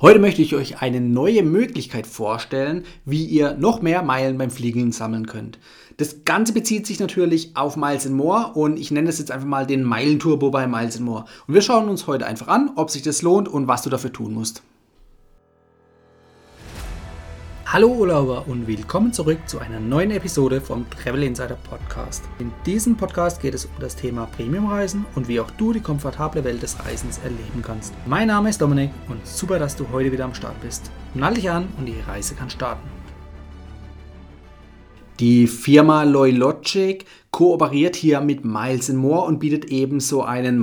Heute möchte ich euch eine neue Möglichkeit vorstellen, wie ihr noch mehr Meilen beim Fliegen sammeln könnt. Das Ganze bezieht sich natürlich auf Miles More und ich nenne es jetzt einfach mal den Meilenturbo bei Miles More. Und wir schauen uns heute einfach an, ob sich das lohnt und was du dafür tun musst. Hallo Urlauber und willkommen zurück zu einer neuen Episode vom Travel Insider Podcast. In diesem Podcast geht es um das Thema Premiumreisen und wie auch du die komfortable Welt des Reisens erleben kannst. Mein Name ist Dominik und super, dass du heute wieder am Start bist. Nall dich an und die Reise kann starten. Die Firma Loylogic kooperiert hier mit Miles More und bietet ebenso einen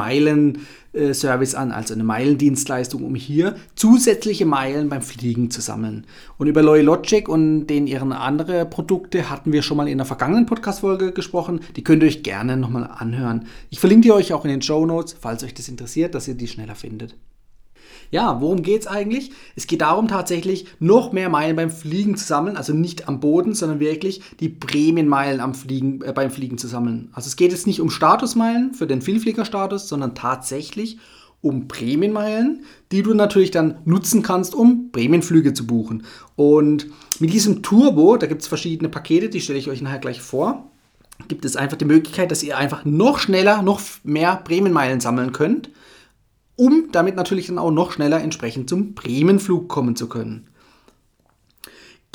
Meilen-Service an, also eine Meilendienstleistung, um hier zusätzliche Meilen beim Fliegen zu sammeln. Und über Loylogic und den ihren anderen Produkte hatten wir schon mal in der vergangenen Podcast-Folge gesprochen. Die könnt ihr euch gerne nochmal anhören. Ich verlinke die euch auch in den Show Notes, falls euch das interessiert, dass ihr die schneller findet. Ja, worum geht es eigentlich? Es geht darum, tatsächlich noch mehr Meilen beim Fliegen zu sammeln, also nicht am Boden, sondern wirklich die Prämienmeilen am Fliegen, äh, beim Fliegen zu sammeln. Also es geht jetzt nicht um Statusmeilen für den Vielfliegerstatus, sondern tatsächlich um Prämienmeilen, die du natürlich dann nutzen kannst, um Prämienflüge zu buchen. Und mit diesem Turbo, da gibt es verschiedene Pakete, die stelle ich euch nachher gleich vor, gibt es einfach die Möglichkeit, dass ihr einfach noch schneller, noch mehr Prämienmeilen sammeln könnt um damit natürlich dann auch noch schneller entsprechend zum Bremenflug kommen zu können.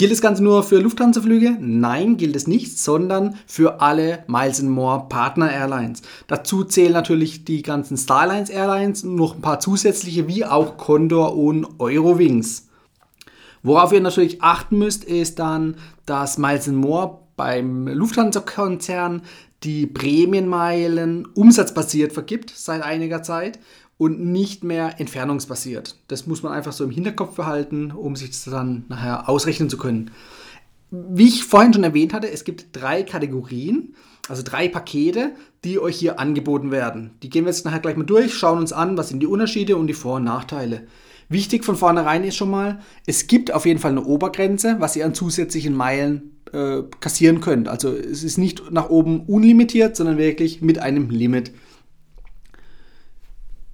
Gilt das Ganze nur für Lufthansa-Flüge? Nein, gilt es nicht, sondern für alle Miles More Partner Airlines. Dazu zählen natürlich die ganzen Starlines Airlines und noch ein paar zusätzliche wie auch Condor und Eurowings. Worauf ihr natürlich achten müsst, ist dann, dass Miles More beim Lufthansa-Konzern die Prämienmeilen umsatzbasiert vergibt seit einiger Zeit und nicht mehr entfernungsbasiert. Das muss man einfach so im Hinterkopf behalten, um sich das dann nachher ausrechnen zu können. Wie ich vorhin schon erwähnt hatte, es gibt drei Kategorien, also drei Pakete, die euch hier angeboten werden. Die gehen wir jetzt nachher gleich mal durch, schauen uns an, was sind die Unterschiede und die Vor- und Nachteile. Wichtig von vornherein ist schon mal, es gibt auf jeden Fall eine Obergrenze, was ihr an zusätzlichen Meilen äh, kassieren könnt. Also es ist nicht nach oben unlimitiert, sondern wirklich mit einem Limit.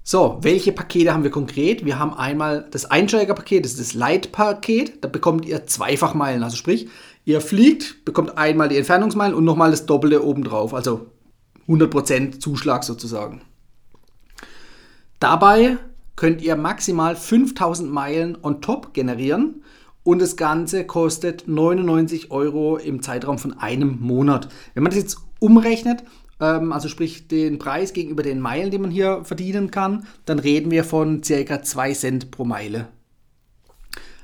So, welche Pakete haben wir konkret? Wir haben einmal das Einsteigerpaket, das ist das Light-Paket. Da bekommt ihr Zweifachmeilen. Also sprich, ihr fliegt, bekommt einmal die Entfernungsmeilen und nochmal das Doppelte obendrauf. Also 100% Zuschlag sozusagen. Dabei könnt ihr maximal 5000 Meilen on top generieren und das Ganze kostet 99 Euro im Zeitraum von einem Monat. Wenn man das jetzt umrechnet, ähm, also sprich den Preis gegenüber den Meilen, die man hier verdienen kann, dann reden wir von ca. 2 Cent pro Meile.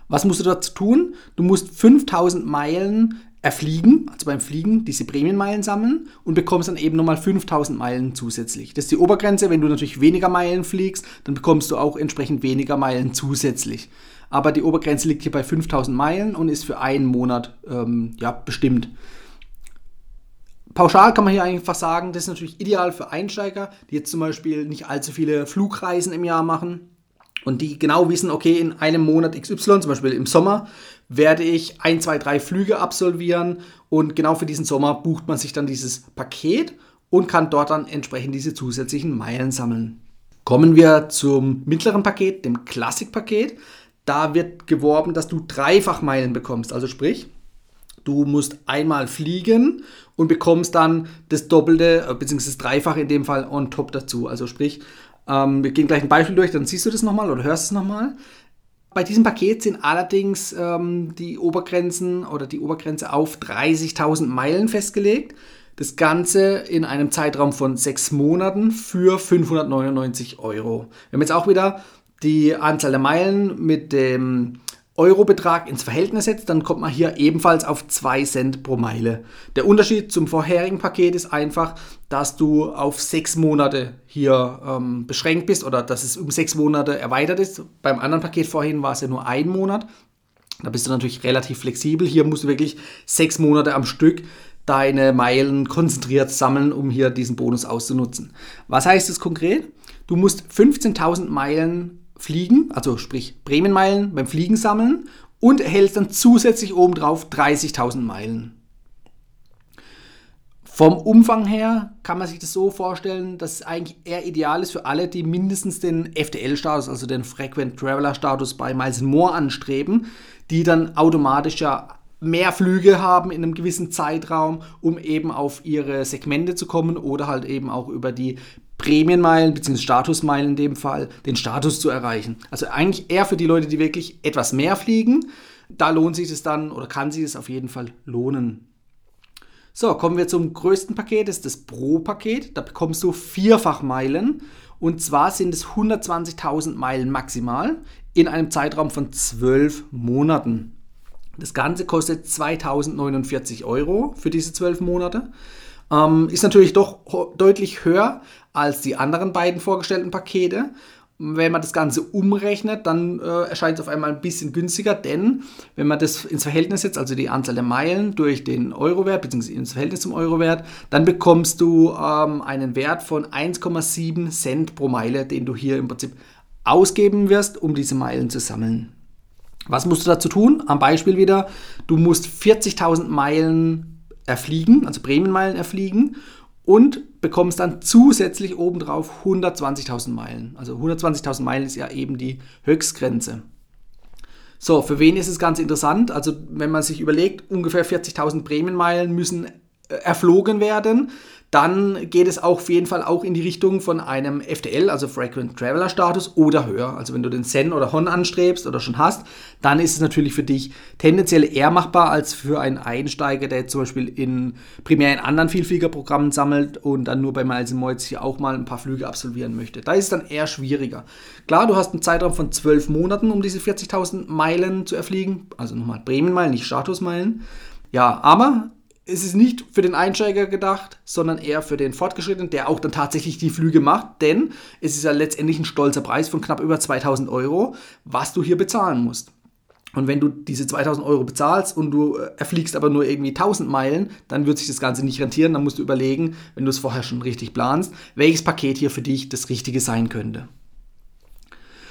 Was musst du dazu tun? Du musst 5000 Meilen erfliegen, also beim Fliegen diese Prämienmeilen sammeln und bekommst dann eben nochmal 5000 Meilen zusätzlich. Das ist die Obergrenze. Wenn du natürlich weniger Meilen fliegst, dann bekommst du auch entsprechend weniger Meilen zusätzlich. Aber die Obergrenze liegt hier bei 5000 Meilen und ist für einen Monat ähm, ja, bestimmt pauschal kann man hier einfach sagen, das ist natürlich ideal für Einsteiger, die jetzt zum Beispiel nicht allzu viele Flugreisen im Jahr machen und die genau wissen, okay, in einem Monat XY, zum Beispiel im Sommer, werde ich ein, zwei, drei Flüge absolvieren und genau für diesen Sommer bucht man sich dann dieses Paket und kann dort dann entsprechend diese zusätzlichen Meilen sammeln. Kommen wir zum mittleren Paket, dem Classic-Paket. Da wird geworben, dass du dreifach Meilen bekommst. Also sprich, Du musst einmal fliegen und bekommst dann das Doppelte, äh, beziehungsweise das Dreifache in dem Fall on top dazu. Also sprich, ähm, wir gehen gleich ein Beispiel durch, dann siehst du das nochmal oder hörst es nochmal. Bei diesem Paket sind allerdings ähm, die Obergrenzen oder die Obergrenze auf 30.000 Meilen festgelegt. Das Ganze in einem Zeitraum von sechs Monaten für 599 Euro. Wir haben jetzt auch wieder die Anzahl der Meilen mit dem Eurobetrag ins Verhältnis setzt, dann kommt man hier ebenfalls auf 2 Cent pro Meile. Der Unterschied zum vorherigen Paket ist einfach, dass du auf 6 Monate hier ähm, beschränkt bist oder dass es um 6 Monate erweitert ist. Beim anderen Paket vorhin war es ja nur ein Monat. Da bist du natürlich relativ flexibel. Hier musst du wirklich 6 Monate am Stück deine Meilen konzentriert sammeln, um hier diesen Bonus auszunutzen. Was heißt das konkret? Du musst 15.000 Meilen Fliegen, also sprich Bremenmeilen beim Fliegen sammeln und erhältst dann zusätzlich obendrauf 30.000 Meilen. Vom Umfang her kann man sich das so vorstellen, dass es eigentlich eher ideal ist für alle, die mindestens den FTL-Status, also den Frequent Traveler-Status bei Miles More anstreben, die dann automatisch ja mehr Flüge haben in einem gewissen Zeitraum, um eben auf ihre Segmente zu kommen oder halt eben auch über die Prämienmeilen bzw. Statusmeilen in dem Fall den Status zu erreichen. Also eigentlich eher für die Leute, die wirklich etwas mehr fliegen. Da lohnt sich es dann oder kann sich es auf jeden Fall lohnen. So, kommen wir zum größten Paket, das ist das Pro-Paket. Da bekommst du vierfach Meilen. Und zwar sind es 120.000 Meilen maximal in einem Zeitraum von 12 Monaten. Das Ganze kostet 2049 Euro für diese 12 Monate. Ähm, ist natürlich doch deutlich höher als die anderen beiden vorgestellten Pakete wenn man das Ganze umrechnet, dann äh, erscheint es auf einmal ein bisschen günstiger, denn wenn man das ins Verhältnis setzt, also die Anzahl der Meilen durch den Eurowert, beziehungsweise ins Verhältnis zum Eurowert, dann bekommst du ähm, einen Wert von 1,7 Cent pro Meile, den du hier im Prinzip ausgeben wirst, um diese Meilen zu sammeln. Was musst du dazu tun? Am Beispiel wieder, du musst 40.000 Meilen erfliegen, also Prämienmeilen erfliegen und bekommst dann zusätzlich obendrauf 120.000 Meilen. Also 120.000 Meilen ist ja eben die Höchstgrenze. So, für wen ist es ganz interessant? Also wenn man sich überlegt, ungefähr 40.000 Prämienmeilen müssen äh, erflogen werden, dann geht es auch auf jeden Fall auch in die Richtung von einem FTL, also Frequent Traveler Status oder höher. Also wenn du den Zen oder Hon anstrebst oder schon hast, dann ist es natürlich für dich tendenziell eher machbar als für einen Einsteiger, der zum Beispiel in primär in anderen Vielfliegerprogrammen sammelt und dann nur bei Miles Moitz hier auch mal ein paar Flüge absolvieren möchte. Da ist es dann eher schwieriger. Klar, du hast einen Zeitraum von zwölf Monaten, um diese 40.000 Meilen zu erfliegen, also nochmal Bremenmeilen, nicht Statusmeilen. Ja, aber es ist nicht für den Einsteiger gedacht, sondern eher für den Fortgeschrittenen, der auch dann tatsächlich die Flüge macht, denn es ist ja letztendlich ein stolzer Preis von knapp über 2000 Euro, was du hier bezahlen musst. Und wenn du diese 2000 Euro bezahlst und du äh, erfliegst aber nur irgendwie 1000 Meilen, dann wird sich das Ganze nicht rentieren. Dann musst du überlegen, wenn du es vorher schon richtig planst, welches Paket hier für dich das Richtige sein könnte.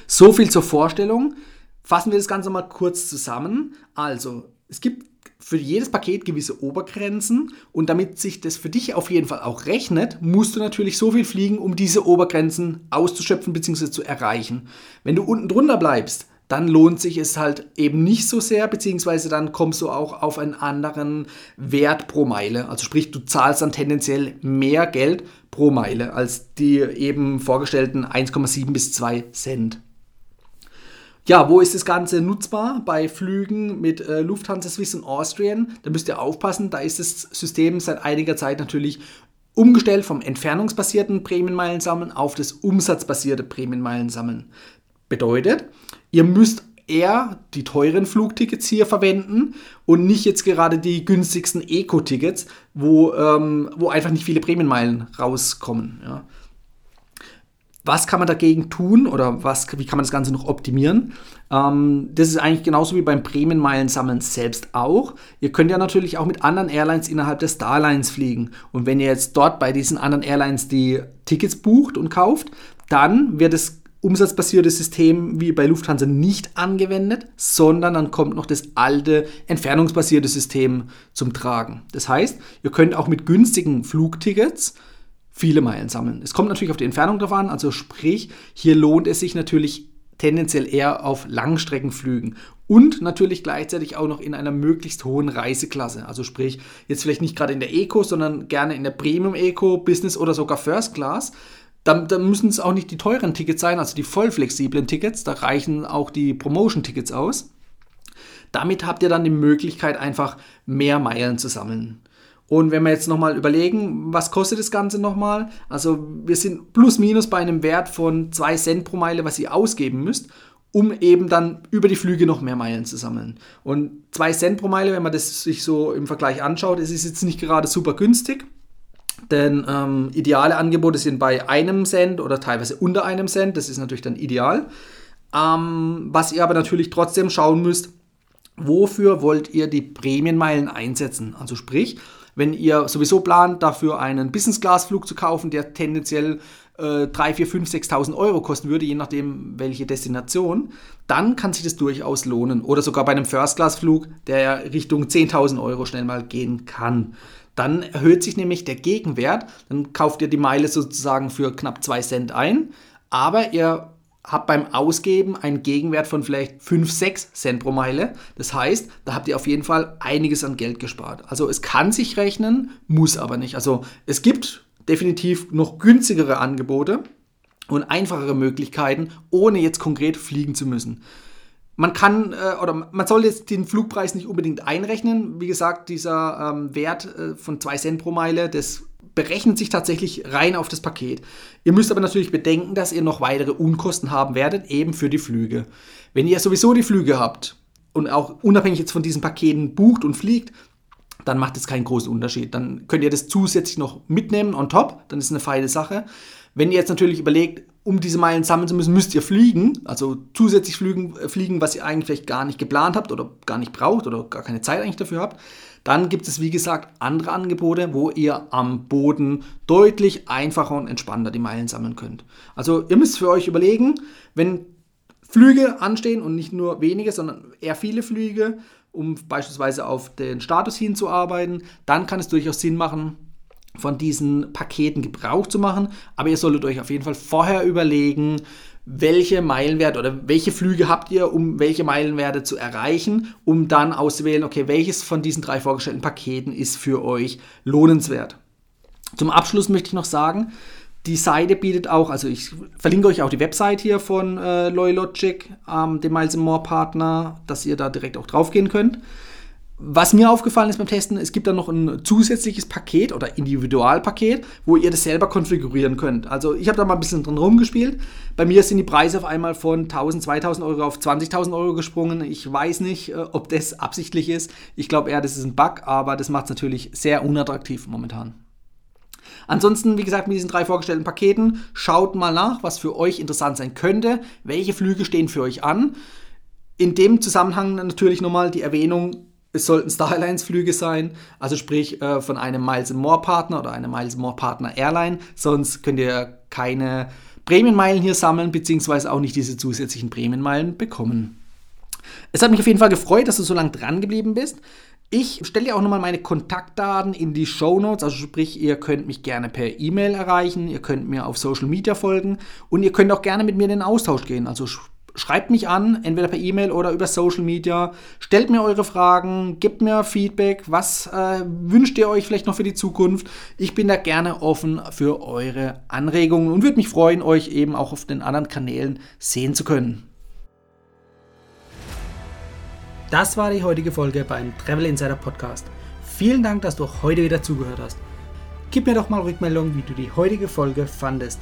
So viel zur Vorstellung. Fassen wir das Ganze mal kurz zusammen. Also, es gibt für jedes Paket gewisse Obergrenzen und damit sich das für dich auf jeden Fall auch rechnet, musst du natürlich so viel fliegen, um diese Obergrenzen auszuschöpfen bzw. zu erreichen. Wenn du unten drunter bleibst, dann lohnt sich es halt eben nicht so sehr, beziehungsweise dann kommst du auch auf einen anderen Wert pro Meile. Also sprich, du zahlst dann tendenziell mehr Geld pro Meile als die eben vorgestellten 1,7 bis 2 Cent. Ja, wo ist das Ganze nutzbar? Bei Flügen mit äh, Lufthansa, Swiss und Austrian. Da müsst ihr aufpassen, da ist das System seit einiger Zeit natürlich umgestellt vom entfernungsbasierten Prämienmeilensammeln auf das umsatzbasierte Prämienmeilensammeln. Bedeutet, ihr müsst eher die teuren Flugtickets hier verwenden und nicht jetzt gerade die günstigsten Eco-Tickets, wo, ähm, wo einfach nicht viele Prämienmeilen rauskommen. Ja. Was kann man dagegen tun oder was, wie kann man das Ganze noch optimieren? Ähm, das ist eigentlich genauso wie beim Prämienmeilen-Sammeln selbst auch. Ihr könnt ja natürlich auch mit anderen Airlines innerhalb der Starlines fliegen. Und wenn ihr jetzt dort bei diesen anderen Airlines die Tickets bucht und kauft, dann wird das umsatzbasierte System wie bei Lufthansa nicht angewendet, sondern dann kommt noch das alte entfernungsbasierte System zum Tragen. Das heißt, ihr könnt auch mit günstigen Flugtickets viele Meilen sammeln. Es kommt natürlich auf die Entfernung drauf an, also sprich, hier lohnt es sich natürlich tendenziell eher auf Langstreckenflügen und natürlich gleichzeitig auch noch in einer möglichst hohen Reiseklasse. Also sprich, jetzt vielleicht nicht gerade in der Eco, sondern gerne in der Premium Eco, Business oder sogar First Class. Dann, dann müssen es auch nicht die teuren Tickets sein, also die voll flexiblen Tickets, da reichen auch die Promotion-Tickets aus. Damit habt ihr dann die Möglichkeit, einfach mehr Meilen zu sammeln. Und wenn wir jetzt nochmal überlegen, was kostet das Ganze nochmal? Also wir sind plus minus bei einem Wert von 2 Cent pro Meile, was ihr ausgeben müsst, um eben dann über die Flüge noch mehr Meilen zu sammeln. Und 2 Cent pro Meile, wenn man das sich so im Vergleich anschaut, ist es jetzt nicht gerade super günstig. Denn ähm, ideale Angebote sind bei einem Cent oder teilweise unter einem Cent. Das ist natürlich dann ideal. Ähm, was ihr aber natürlich trotzdem schauen müsst, wofür wollt ihr die Prämienmeilen einsetzen? Also sprich, wenn ihr sowieso plant, dafür einen Business-Class-Flug zu kaufen, der tendenziell äh, 3, 4, 5, 6.000 Euro kosten würde, je nachdem welche Destination, dann kann sich das durchaus lohnen. Oder sogar bei einem First-Class-Flug, der Richtung 10.000 Euro schnell mal gehen kann. Dann erhöht sich nämlich der Gegenwert. Dann kauft ihr die Meile sozusagen für knapp 2 Cent ein, aber ihr habt beim Ausgeben einen Gegenwert von vielleicht 5, 6 Cent pro Meile. Das heißt, da habt ihr auf jeden Fall einiges an Geld gespart. Also es kann sich rechnen, muss aber nicht. Also es gibt definitiv noch günstigere Angebote und einfachere Möglichkeiten, ohne jetzt konkret fliegen zu müssen. Man kann äh, oder man soll jetzt den Flugpreis nicht unbedingt einrechnen. Wie gesagt, dieser ähm, Wert äh, von 2 Cent pro Meile, das berechnet sich tatsächlich rein auf das Paket. Ihr müsst aber natürlich bedenken, dass ihr noch weitere Unkosten haben werdet, eben für die Flüge. Wenn ihr sowieso die Flüge habt und auch unabhängig jetzt von diesen Paketen bucht und fliegt, dann macht es keinen großen Unterschied. Dann könnt ihr das zusätzlich noch mitnehmen on top, dann ist es eine feine Sache. Wenn ihr jetzt natürlich überlegt, um diese Meilen sammeln zu müssen, müsst ihr fliegen, also zusätzlich fliegen, äh, fliegen, was ihr eigentlich gar nicht geplant habt oder gar nicht braucht oder gar keine Zeit eigentlich dafür habt, dann gibt es, wie gesagt, andere Angebote, wo ihr am Boden deutlich einfacher und entspannter die Meilen sammeln könnt. Also ihr müsst für euch überlegen, wenn Flüge anstehen und nicht nur wenige, sondern eher viele Flüge, um beispielsweise auf den Status hinzuarbeiten, dann kann es durchaus Sinn machen, von diesen Paketen Gebrauch zu machen. Aber ihr solltet euch auf jeden Fall vorher überlegen, welche Meilenwerte oder welche Flüge habt ihr, um welche Meilenwerte zu erreichen, um dann auszuwählen, okay, welches von diesen drei vorgestellten Paketen ist für euch lohnenswert. Zum Abschluss möchte ich noch sagen, die Seite bietet auch, also ich verlinke euch auch die Website hier von äh, Loylogic, ähm, dem Miles More Partner, dass ihr da direkt auch drauf gehen könnt. Was mir aufgefallen ist beim Testen, es gibt dann noch ein zusätzliches Paket oder Individualpaket, wo ihr das selber konfigurieren könnt. Also ich habe da mal ein bisschen drin rumgespielt. Bei mir sind die Preise auf einmal von 1000, 2000 Euro auf 20.000 Euro gesprungen. Ich weiß nicht, äh, ob das absichtlich ist. Ich glaube eher, das ist ein Bug, aber das macht es natürlich sehr unattraktiv momentan. Ansonsten, wie gesagt, mit diesen drei vorgestellten Paketen, schaut mal nach, was für euch interessant sein könnte. Welche Flüge stehen für euch an? In dem Zusammenhang natürlich nochmal die Erwähnung, es sollten Starlines-Flüge sein, also sprich äh, von einem Miles More Partner oder einem Miles More Partner Airline, sonst könnt ihr keine Prämienmeilen hier sammeln, beziehungsweise auch nicht diese zusätzlichen Prämienmeilen bekommen. Es hat mich auf jeden Fall gefreut, dass du so lange dran geblieben bist. Ich stelle dir auch nochmal meine Kontaktdaten in die Show Notes, also sprich, ihr könnt mich gerne per E-Mail erreichen, ihr könnt mir auf Social Media folgen und ihr könnt auch gerne mit mir in den Austausch gehen. Also schreibt mich an, entweder per E-Mail oder über Social Media. Stellt mir eure Fragen, gebt mir Feedback. Was äh, wünscht ihr euch vielleicht noch für die Zukunft? Ich bin da gerne offen für eure Anregungen und würde mich freuen, euch eben auch auf den anderen Kanälen sehen zu können. Das war die heutige Folge beim Travel Insider Podcast. Vielen Dank, dass du heute wieder zugehört hast. Gib mir doch mal Rückmeldung, wie du die heutige Folge fandest.